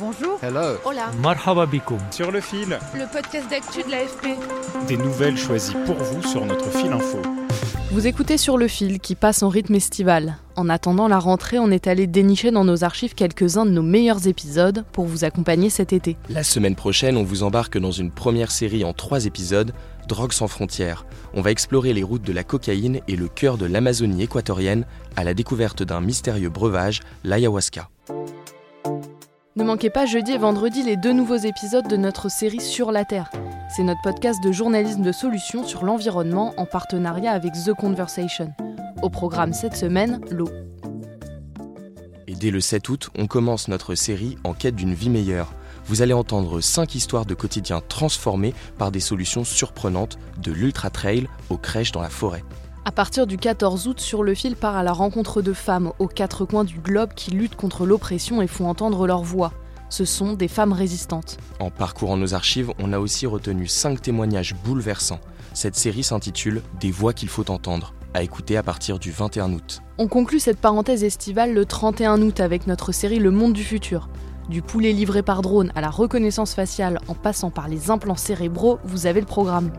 Bonjour. Hello. Hola. Marhaba. Sur le fil, Le podcast d'actu de l'AFP. des nouvelles choisies pour vous sur notre fil info. Vous écoutez sur le fil qui passe en rythme estival. En attendant la rentrée, on est allé dénicher dans nos archives quelques-uns de nos meilleurs épisodes pour vous accompagner cet été. La semaine prochaine, on vous embarque dans une première série en trois épisodes, Drogue sans frontières. On va explorer les routes de la cocaïne et le cœur de l'Amazonie équatorienne à la découverte d'un mystérieux breuvage, l'ayahuasca. Ne manquez pas jeudi et vendredi les deux nouveaux épisodes de notre série Sur la Terre. C'est notre podcast de journalisme de solutions sur l'environnement en partenariat avec The Conversation. Au programme cette semaine, l'eau. Et dès le 7 août, on commence notre série En quête d'une vie meilleure. Vous allez entendre 5 histoires de quotidien transformées par des solutions surprenantes, de l'ultra-trail aux crèches dans la forêt. À partir du 14 août, Sur le fil part à la rencontre de femmes aux quatre coins du globe qui luttent contre l'oppression et font entendre leur voix. Ce sont des femmes résistantes. En parcourant nos archives, on a aussi retenu 5 témoignages bouleversants. Cette série s'intitule Des voix qu'il faut entendre, à écouter à partir du 21 août. On conclut cette parenthèse estivale le 31 août avec notre série Le Monde du Futur. Du poulet livré par drone à la reconnaissance faciale en passant par les implants cérébraux, vous avez le programme.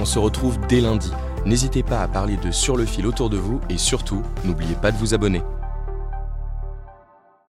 On se retrouve dès lundi. N'hésitez pas à parler de Sur le fil autour de vous et surtout, n'oubliez pas de vous abonner.